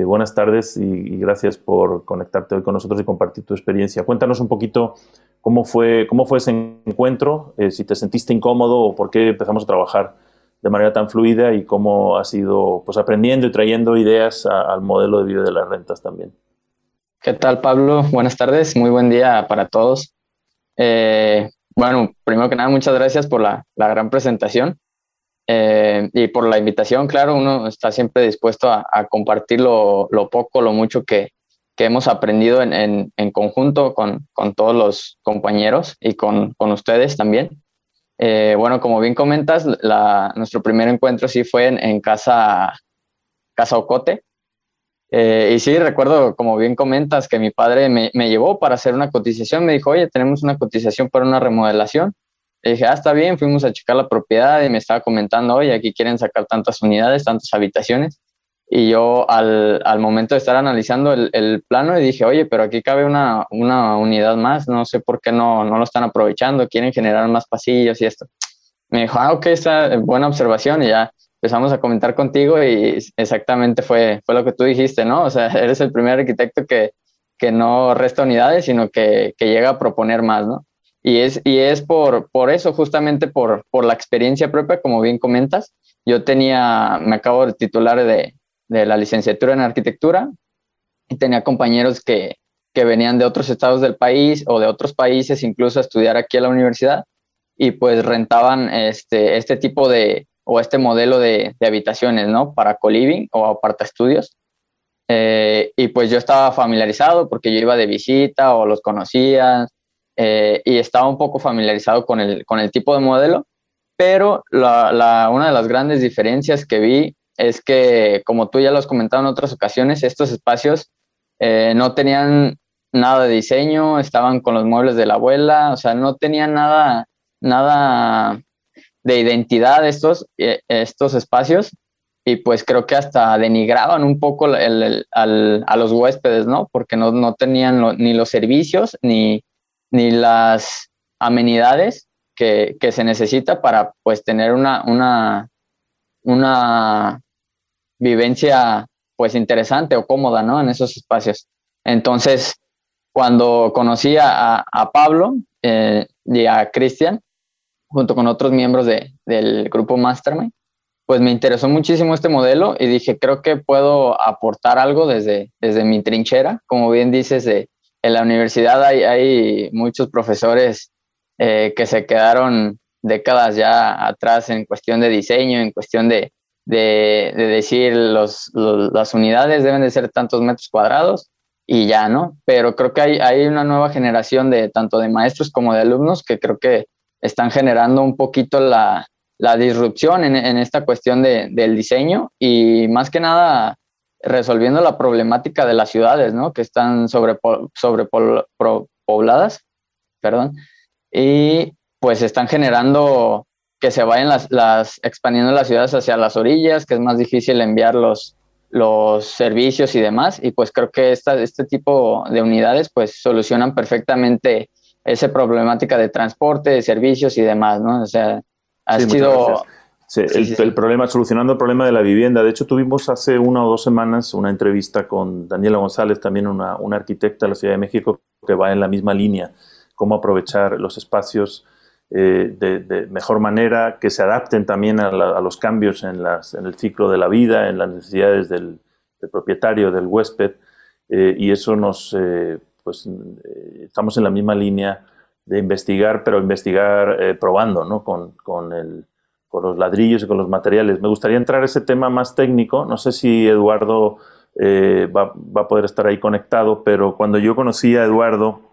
Buenas tardes y, gracias por conectarte hoy con nosotros y compartir tu experiencia. Cuéntanos un poquito cómo fue, cómo fue ese encuentro, si te sentiste incómodo o por qué empezamos a trabajar de manera tan fluida y cómo has ido pues, aprendiendo y trayendo ideas al modelo de vida de las rentas también. ¿Qué tal, Pablo? Buenas tardes, muy buen día para todos. Eh, bueno, primero que nada, muchas gracias por la, gran presentación eh, y por la invitación. Claro, uno está siempre dispuesto a, compartir lo, poco, lo mucho que, hemos aprendido en, conjunto con, todos los compañeros y con, ustedes también. Eh, bueno, como bien comentas, nuestro primer encuentro sí fue en, casa, casa Ocote. Eh, y sí, recuerdo, como bien comentas, que mi padre me, llevó para hacer una cotización. Me dijo, oye, tenemos una cotización para una remodelación. Le dije, ah, está bien, fuimos a checar la propiedad y me estaba comentando, oye, aquí quieren sacar tantas unidades, tantas habitaciones. Y yo al, al momento de estar analizando el, el, plano, y dije, oye, pero aquí cabe una, una unidad más, no sé por qué no, no lo están aprovechando, quieren generar más pasillos y esto. Me dijo, ah, ok, está buena observación y ya empezamos a comentar contigo y exactamente fue, fue lo que tú dijiste, ¿no? O sea, *laughs* eres el primer arquitecto que, que no resta unidades, sino que, que, llega a proponer más, ¿no? Y es, y es por, por eso, justamente por, por la experiencia propia, como bien comentas. Yo tenía, me acabo de titular de, de la licenciatura en arquitectura y tenía compañeros que, que venían de otros estados del país o de otros países incluso a estudiar aquí a la universidad y pues rentaban este, este tipo de, o este modelo de, habitaciones, ¿no? Para co-living o aparta estudios. Eh, y pues yo estaba familiarizado porque yo iba de visita o los conocía eh, y estaba un poco familiarizado con el, con el tipo de modelo, pero la, una de las grandes diferencias que vi es que, como tú ya lo has comentado en otras ocasiones, estos espacios eh, no tenían nada de diseño, estaban con los muebles de la abuela, o sea, no tenían nada, nada de identidad estos, eh, estos espacios y pues creo que hasta denigraban un poco a los huéspedes, ¿no? Porque no, tenían ni los servicios ni, ni las amenidades que, se necesita para pues tener una, una, una vivencia pues interesante o cómoda, ¿no? En esos espacios. Entonces, cuando conocí a, Pablo eh, y a Cristian, junto con otros miembros de, del grupo Mastermind, pues me interesó muchísimo este modelo y dije, creo que puedo aportar algo desde, desde mi trinchera. Como bien dices, en la universidad hay, muchos profesores eh, que se quedaron décadas ya atrás en cuestión de diseño, en cuestión de, de, decir las unidades deben de ser tantos metros cuadrados y ya, ¿no? Pero creo que hay una nueva generación de tanto de maestros como de alumnos que creo que están generando un poquito la, disrupción en, esta cuestión del diseño y más que nada resolviendo la problemática de las ciudades, ¿no? Que están sobrepobladas, perdón, y pues están generando que se vayan las, las, expandiendo las ciudades hacia las orillas, que es más difícil enviar los, los servicios y demás. Y pues creo que esta, este tipo de unidades pues solucionan perfectamente esa problemática de transporte, de servicios y demás, ¿no? O sea, ha sido... el, problema, solucionando el problema de la vivienda. De hecho, tuvimos hace una o dos semanas una entrevista con Daniela González, también una, una arquitecta de la Ciudad de México, que va en la misma línea, cómo aprovechar los espacios eh, de, mejor manera, que se adapten también a, los cambios en, las, en, el ciclo de la vida, en las necesidades del, propietario, del huésped, eh, y eso nos, eh, pues, estamos en la misma línea de investigar, pero investigar probando, ¿no? Con, con, el, con, los ladrillos y con los materiales. Me gustaría entrar a ese tema más técnico, no sé si Eduardo va, va, a poder estar ahí conectado, pero cuando yo conocí a Eduardo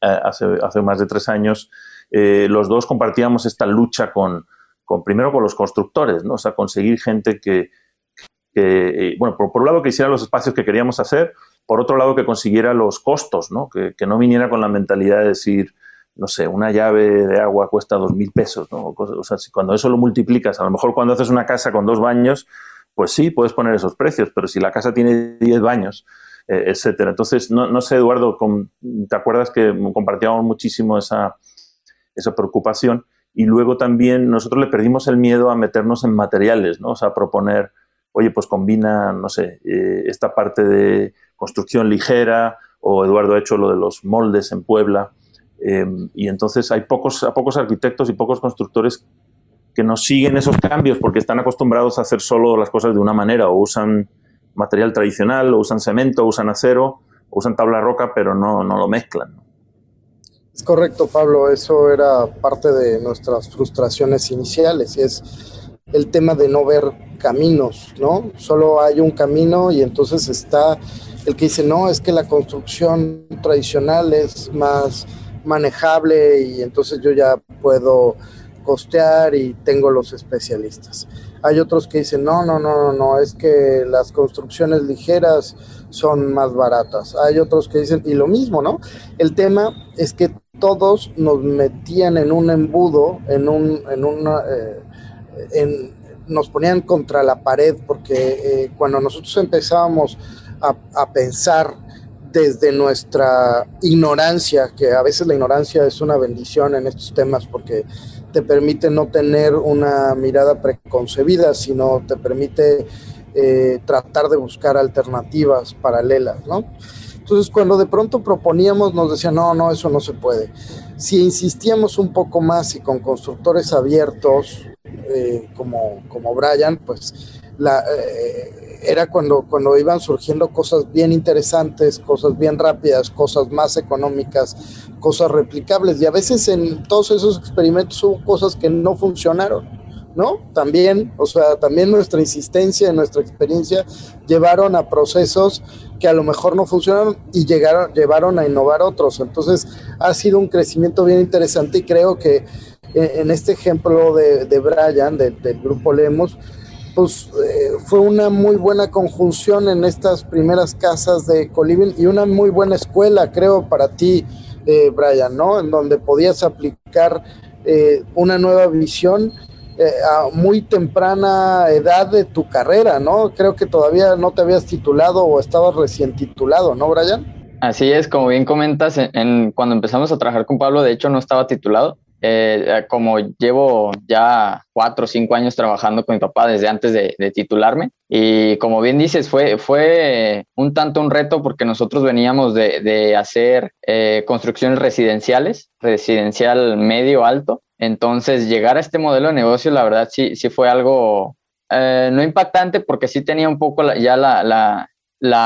hace, hace más de tres años, eh, los dos compartíamos esta lucha con, con, primero con los constructores, ¿no? O sea, conseguir gente que, eh, bueno, por, un lado que hiciera los espacios que queríamos hacer, por otro lado que consiguiera los costos, ¿no? Que, no viniera con la mentalidad de decir, no sé, una llave de agua cuesta dos mil pesos, ¿no? O sea, si cuando eso lo multiplicas, a lo mejor cuando haces una casa con dos baños, pues sí, puedes poner esos precios, pero si la casa tiene diez baños, eh, etcétera. Entonces, no, no sé, Eduardo, ¿te acuerdas que compartíamos muchísimo esa, esa preocupación. Y luego también nosotros le perdimos el miedo a meternos en materiales, ¿no? O sea, proponer, oye, pues combina, no sé, eh, esta parte de construcción ligera, o Eduardo ha hecho lo de los moldes en Puebla. Em, y entonces hay pocos, pocos arquitectos y pocos constructores que no siguen esos cambios porque están acostumbrados a hacer solo las cosas de una manera, o usan material tradicional, o usan cemento, o usan acero, o usan tabla roca, pero no, no lo mezclan. Es correcto, Pablo, eso era parte de nuestras frustraciones iniciales y es el tema de no ver caminos, ¿no? Solo hay un camino y entonces está el que dice, no, es que la construcción tradicional es más manejable y entonces yo ya puedo costear y tengo los especialistas. Hay otros que dicen, no, no, no, no, no, es que las construcciones ligeras son más baratas. Hay otros que dicen, y lo mismo, ¿no? El tema es que todos nos metían en un embudo, en un, en una, eh, nos ponían contra la pared, porque eh, cuando nosotros empezábamos a, a, pensar desde nuestra ignorancia, que a veces la ignorancia es una bendición en estos temas, porque te permite no tener una mirada preconcebida, sino te permite eh, tratar de buscar alternativas paralelas, ¿no? Entonces, cuando de pronto proponíamos, nos decían, no, no, eso no se puede. Si insistíamos un poco más y con constructores abiertos, eh, como, como Brian, pues la, eh, era cuando, cuando iban surgiendo cosas bien interesantes, cosas bien rápidas, cosas más económicas, cosas replicables. Y a veces en todos esos experimentos hubo cosas que no funcionaron. ¿no? También, o sea, también nuestra insistencia y nuestra experiencia llevaron a procesos que a lo mejor no funcionaron y llegaron, llevaron a innovar otros. Entonces, ha sido un crecimiento bien interesante y creo que eh, en este ejemplo de, de Brian, del grupo Lemos, pues eh, fue una muy buena conjunción en estas primeras casas de Coliving y una muy buena escuela, creo, para ti, eh, Brian, ¿no? En donde podías aplicar una nueva visión eh, a muy temprana edad de tu carrera, ¿no? Creo que todavía no te habías titulado o estabas recién titulado, ¿no, Brian? Así es, como bien comentas, en, cuando empezamos a trabajar con Pablo, de hecho no estaba titulado. Eh, como llevo ya cuatro o cinco años trabajando con mi papá desde antes de, titularme y como bien dices fue, fue un tanto un reto porque nosotros veníamos de, hacer eh, construcciones residenciales, residencial medio alto. Entonces, llegar a este modelo de negocio, la verdad, sí, sí fue algo eh, no impactante porque sí tenía un poco ya la, la,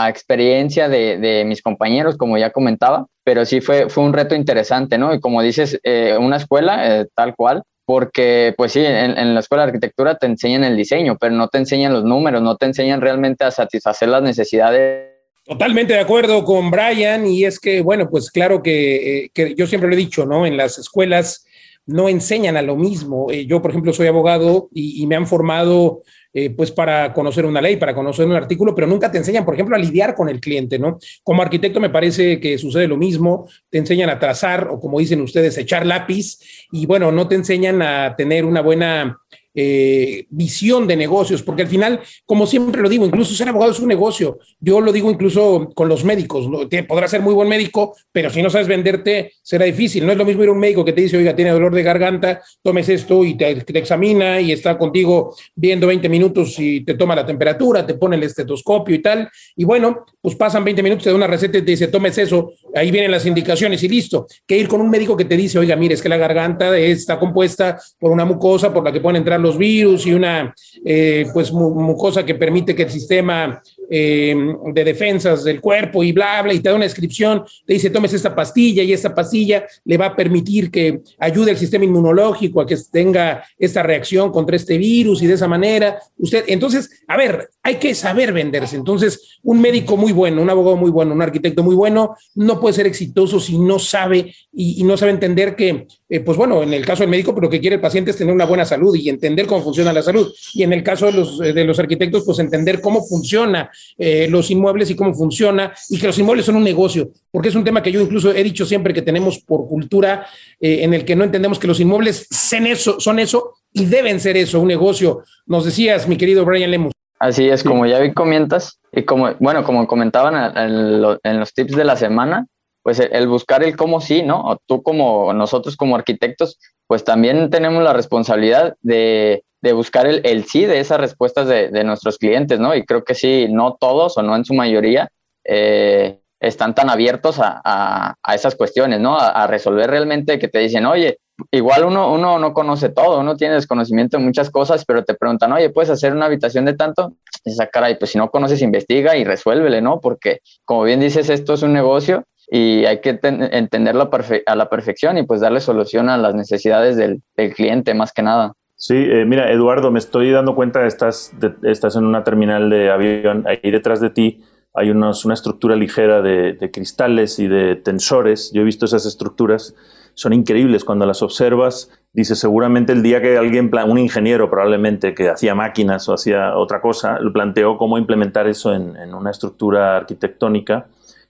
experiencia de, de, mis compañeros, como ya comentaba, pero sí fue, fue un reto interesante, ¿no? Y como dices, eh, una escuela eh, tal cual, porque pues sí, en, la escuela de arquitectura te enseñan el diseño, pero no te enseñan los números, no te enseñan realmente a satisfacer las necesidades. Totalmente de acuerdo con Brian y es que, bueno, pues claro que, que yo siempre lo he dicho, ¿no? En las escuelas no enseñan a lo mismo. Eh, yo, por ejemplo, soy abogado y, me han formado eh, pues para conocer una ley, para conocer un artículo, pero nunca te enseñan, por ejemplo, a lidiar con el cliente, ¿no? Como arquitecto me parece que sucede lo mismo, te enseñan a trazar o como dicen ustedes, echar lápiz y bueno, no te enseñan a tener una buena eh, visión de negocios, porque al final, como siempre lo digo, incluso ser abogado es un negocio. Yo lo digo incluso con los médicos, ¿no? podrás ser muy buen médico, pero si no sabes venderte, será difícil. No es lo mismo ir a un médico que te dice, oiga, tiene dolor de garganta, tomes esto y te, examina y está contigo viendo 20 minutos y te toma la temperatura, te pone el estetoscopio y tal. Y bueno, pues pasan 20 minutos, te da una receta y te dice, tomes eso, ahí vienen las indicaciones y listo. Que ir con un médico que te dice, oiga, mire, es que la garganta está compuesta por una mucosa por la que pueden entrar los virus y una eh, pues mucosa que permite que el sistema eh, de defensas del cuerpo y bla, bla, y te da una descripción, te dice, tomes esta pastilla y esta pastilla le va a permitir que ayude al sistema inmunológico a que tenga esta reacción contra este virus y de esa manera, usted, entonces, a ver, hay que saber venderse. Entonces, un médico muy bueno, un abogado muy bueno, un arquitecto muy bueno, no puede ser exitoso si no sabe y, no sabe entender que, eh, pues bueno, en el caso del médico, pero lo que quiere el paciente es tener una buena salud y entender cómo funciona la salud. Y en el caso de los, de los arquitectos, pues entender cómo funciona eh, los inmuebles y cómo funciona, y que los inmuebles son un negocio, porque es un tema que yo incluso he dicho siempre que tenemos por cultura, eh, en el que no entendemos que los inmuebles son eso, son eso y deben ser eso, un negocio. Nos decías, mi querido Brian Lemus. Así es, como ya vi comentas, y como, bueno, como comentaban en, los tips de la semana, pues el buscar el cómo sí, ¿no? Tú como nosotros como arquitectos, pues también tenemos la responsabilidad de de buscar el, el, sí de esas respuestas de, de, nuestros clientes, ¿no? Y creo que sí, no todos o no en su mayoría eh, están tan abiertos a, a, esas cuestiones, ¿no? A, resolver realmente que te dicen, oye, igual uno, uno no conoce todo, uno tiene desconocimiento de muchas cosas, pero te preguntan, oye, ¿puedes hacer una habitación de tanto? Y esa cara, y pues si no conoces, investiga y resuélvele, ¿no? Porque como bien dices, esto es un negocio y hay que entenderlo a la perfección y pues darle solución a las necesidades del, del cliente más que nada. Sí, eh, mira, Eduardo, me estoy dando cuenta, estás, estás en una terminal de avión, ahí detrás de ti hay unos, una estructura ligera de, cristales y de tensores. Yo he visto esas estructuras, son increíbles. Cuando las observas, dices, seguramente el día que alguien, un ingeniero probablemente que hacía máquinas o hacía otra cosa, lo planteó cómo implementar eso en, en una estructura arquitectónica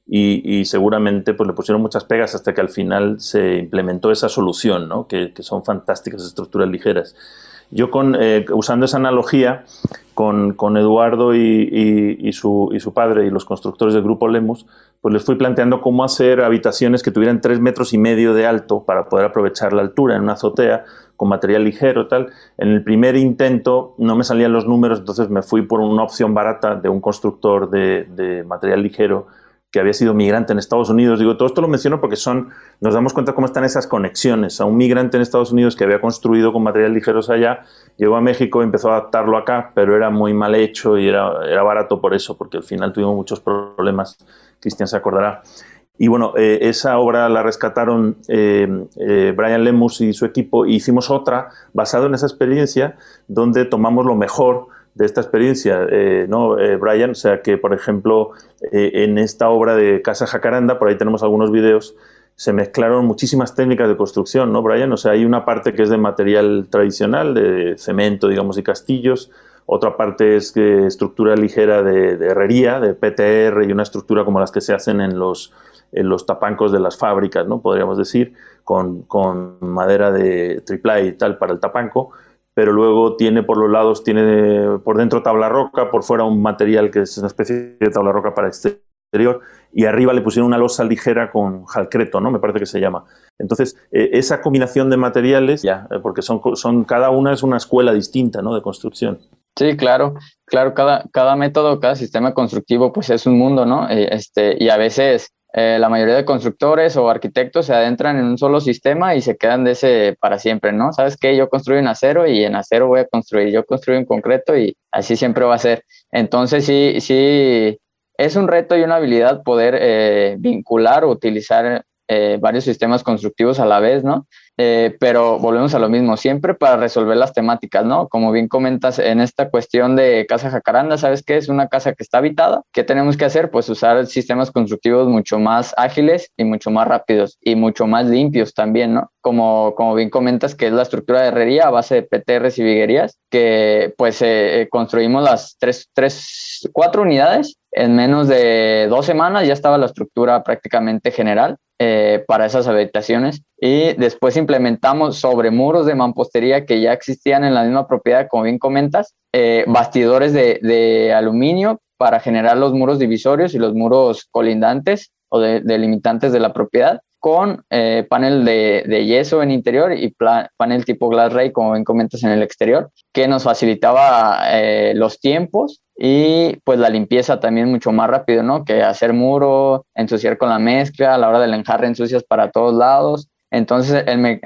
y, seguramente pues, le pusieron muchas pegas hasta que al final se implementó esa solución, ¿no? que, son fantásticas estructuras ligeras. Yo con, eh, usando esa analogía con, con Eduardo y, y, su, y, su, padre y los constructores del grupo Lemus, pues les fui planteando cómo hacer habitaciones que tuvieran tres metros y medio de alto para poder aprovechar la altura en una azotea con material ligero tal. En el primer intento no me salían los números, entonces me fui por una opción barata de un constructor de, de material ligero que había sido migrante en Estados Unidos. Digo, todo esto lo menciono porque son, nos damos cuenta cómo están esas conexiones. A un migrante en Estados Unidos que había construido con materiales ligeros allá, llegó a México y empezó a adaptarlo acá, pero era muy mal hecho y era, era barato por eso, porque al final tuvimos muchos problemas. Cristian se acordará. Y bueno, eh, esa obra la rescataron eh, eh, Brian Lemus y su equipo, y e hicimos otra basada en esa experiencia, donde tomamos lo mejor de esta experiencia, eh, ¿no, eh, Brian? O sea, que, por ejemplo, eh, en esta obra de Casa Jacaranda, por ahí tenemos algunos videos, se mezclaron muchísimas técnicas de construcción, ¿no, Brian? O sea, hay una parte que es de material tradicional, de cemento, digamos, y castillos, otra parte es de estructura ligera de, herrería, de PTR, y una estructura como las que se hacen en los, en los tapancos de las fábricas, ¿no? Podríamos decir, con, con madera de triple y tal para el tapanco pero luego tiene por los lados, tiene por dentro tabla roca, por fuera un material que es una especie de tabla roca para exterior, y arriba le pusieron una losa ligera con jalcreto, ¿no? Me parece que se llama. Entonces, eh, esa combinación de materiales, ya, eh, porque son, son, cada una es una escuela distinta, ¿no? De construcción. Sí, claro, claro, cada, cada método, cada sistema constructivo, pues es un mundo, ¿no? Eh, este, y a veces eh, la mayoría de constructores o arquitectos se adentran en un solo sistema y se quedan de ese para siempre, ¿no? ¿Sabes qué? Yo construyo en acero y en acero voy a construir, yo construyo en concreto y así siempre va a ser. Entonces sí, sí, es un reto y una habilidad poder eh, vincular o utilizar eh, varios sistemas constructivos a la vez, ¿no? eh, pero volvemos a lo mismo, siempre para resolver las temáticas, ¿no? Como bien comentas en esta cuestión de Casa Jacaranda, ¿sabes qué? Es una casa que está habitada. ¿Qué tenemos que hacer? Pues usar sistemas constructivos mucho más ágiles y mucho más rápidos y mucho más limpios también, ¿no? Como, como bien comentas, que es la estructura de herrería a base de PTRs y viguerías, que pues eh, construimos las tres, tres, cuatro unidades en menos de dos semanas ya estaba la estructura prácticamente general eh, para esas habitaciones. Y después implementamos sobre muros de mampostería que ya existían en la misma propiedad, como bien comentas, eh, bastidores de, de, aluminio para generar los muros divisorios y los muros colindantes o delimitantes de, de la propiedad con eh, panel de, de, yeso en interior y panel tipo Glass Ray, como bien comentas, en el exterior, que nos facilitaba los tiempos y pues la limpieza también mucho más rápido, ¿no? Que hacer muro, ensuciar con la mezcla, a la hora del enjarre ensucias para todos lados. Entonces, el,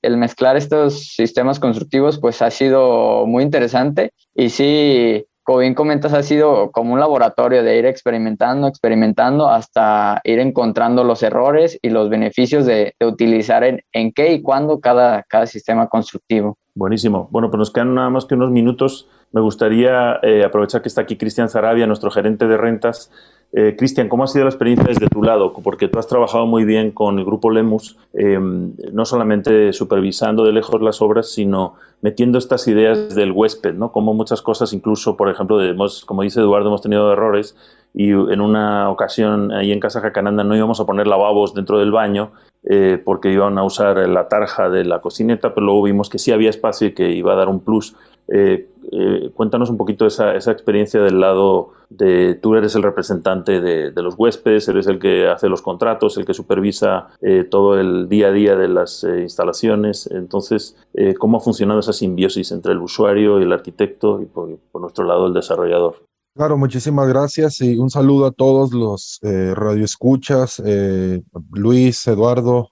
el, mezclar estos sistemas constructivos, pues ha sido muy interesante y sí, como bien comentas, ha sido como un laboratorio de ir experimentando, experimentando hasta ir encontrando los errores y los beneficios de, de utilizar en, en, qué y cuándo cada, cada sistema constructivo. Buenísimo. Bueno, pues nos quedan nada más que unos minutos. Me gustaría eh, aprovechar que está aquí Cristian Sarabia, nuestro gerente de rentas. Eh, Cristian, ¿cómo ha sido la experiencia desde tu lado? Porque tú has trabajado muy bien con el grupo Lemus, eh, no solamente supervisando de lejos las obras, sino metiendo estas ideas del huésped, ¿no? Como muchas cosas, incluso, por ejemplo, hemos, como dice Eduardo, hemos tenido errores y en una ocasión ahí en Casa Jacananda no íbamos a poner lavabos dentro del baño eh, porque iban a usar la tarja de la cocineta, pero luego vimos que sí había espacio y que iba a dar un plus. Eh, cuéntanos un poquito esa, experiencia del lado de tú eres el representante de, de, los huéspedes, eres el que hace los contratos, el que supervisa eh, todo el día a día de las eh, instalaciones. Entonces, ¿cómo ha funcionado esa simbiosis entre el usuario y el arquitecto y por, por nuestro lado el desarrollador? Claro, muchísimas gracias y un saludo a todos los radioescuchas, Luis, Eduardo,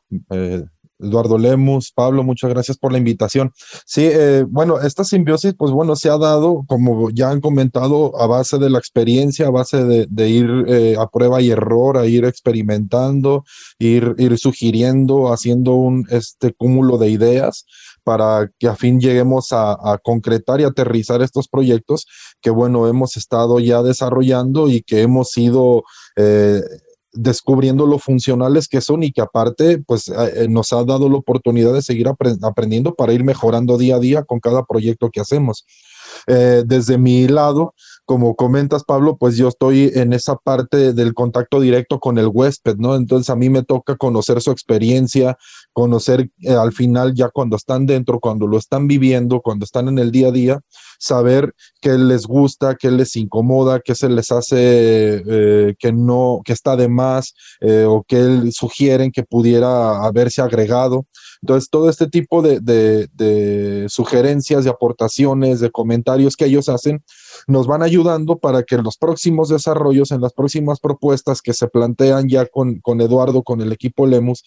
Eduardo Lemus, Pablo, muchas gracias por la invitación. Sí, eh, bueno, esta simbiosis, pues bueno, se ha dado, como ya han comentado, a base de la experiencia, a base de, ir eh, a prueba y error, a ir experimentando, ir, ir sugiriendo, haciendo un este cúmulo de ideas para que a fin lleguemos a, a, concretar y aterrizar estos proyectos que, bueno, hemos estado ya desarrollando y que hemos ido... Eh, descubriendo lo funcionales que son y que aparte pues eh, nos ha dado la oportunidad de seguir apre aprendiendo para ir mejorando día a día con cada proyecto que hacemos. Eh, desde mi lado, como comentas, Pablo, pues yo estoy en esa parte del contacto directo con el huésped, ¿no? Entonces a mí me toca conocer su experiencia, conocer eh, al final ya cuando están dentro, cuando lo están viviendo, cuando están en el día a día, saber qué les gusta, qué les incomoda, qué se les hace eh, que no, que está de más eh, o qué sugieren que pudiera haberse agregado. Entonces, todo este tipo de, de, sugerencias, de aportaciones, de comentarios que ellos hacen, nos van ayudando para que en los próximos desarrollos, en las próximas propuestas que se plantean ya con, con Eduardo, con el equipo Lemus,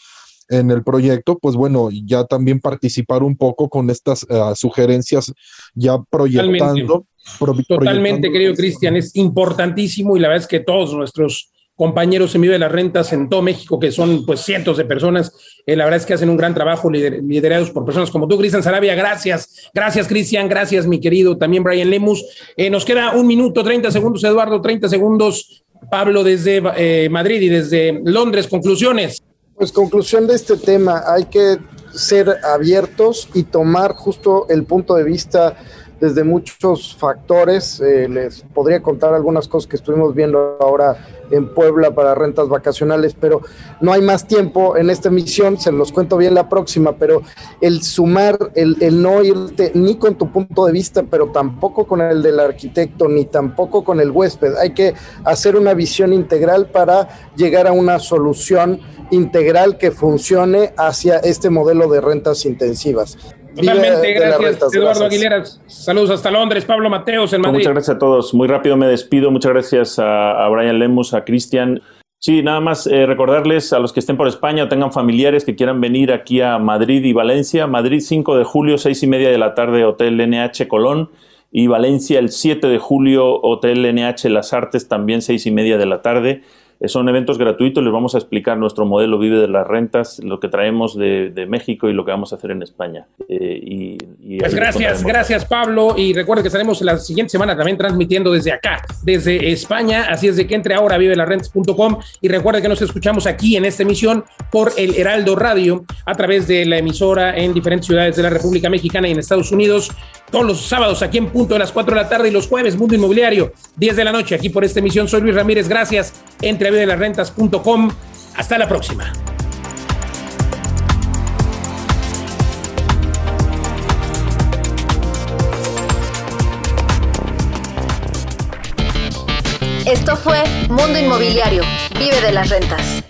en el proyecto, pues bueno, ya también participar un poco con estas uh, sugerencias ya proyectando. Totalmente, pro, Totalmente querido Cristian, es importantísimo y la verdad es que todos nuestros compañeros en Vive las Rentas en todo México, que son pues cientos de personas. Eh, la verdad es que hacen un gran trabajo lider liderados por personas como tú, Cristian Sarabia. Gracias, gracias Cristian, gracias mi querido también Brian Lemus. Eh, nos queda un minuto, 30 segundos, Eduardo, 30 segundos, Pablo desde eh, Madrid y desde Londres. Conclusiones. Pues conclusión de este tema, hay que ser abiertos y tomar justo el punto de vista desde muchos factores. Eh, les podría contar algunas cosas que estuvimos viendo ahora en Puebla para rentas vacacionales, pero no hay más tiempo en esta emisión, se los cuento bien la próxima, pero el sumar, el, el no irte ni con tu punto de vista, pero tampoco con el del arquitecto, ni tampoco con el huésped. Hay que hacer una visión integral para llegar a una solución integral que funcione hacia este modelo de rentas intensivas. Totalmente, gracias, rentas, Eduardo gracias. Aguilera. Saludos hasta Londres, Pablo Mateos en Madrid. Muchas gracias a todos. Muy rápido me despido. Muchas gracias a, a Brian Lemus, a Cristian. Sí, nada más eh, recordarles a los que estén por España o tengan familiares que quieran venir aquí a Madrid y Valencia. Madrid 5 de julio, 6 y media de la tarde, Hotel NH Colón. Y Valencia el 7 de julio, Hotel NH Las Artes, también 6 y media de la tarde. Eh, son eventos gratuitos, les vamos a explicar nuestro modelo Vive de las Rentas, lo que traemos de, México y lo que vamos a hacer en España. Eh, y, pues gracias, gracias Pablo. Y recuerden que estaremos la siguiente semana también transmitiendo desde acá, desde España. Así es de que entre ahora a vivelasrentas.com y recuerden que nos escuchamos aquí en esta emisión por el Heraldo Radio a través de la emisora en diferentes ciudades de la República Mexicana y en Estados Unidos todos los sábados aquí en punto de las 4 de la tarde y los jueves Mundo Inmobiliario 10 de la noche aquí por esta emisión. Soy Luis Ramírez, gracias. Entre rentas.com. Hasta la próxima. Esto fue Mundo Inmobiliario. Vive de las rentas.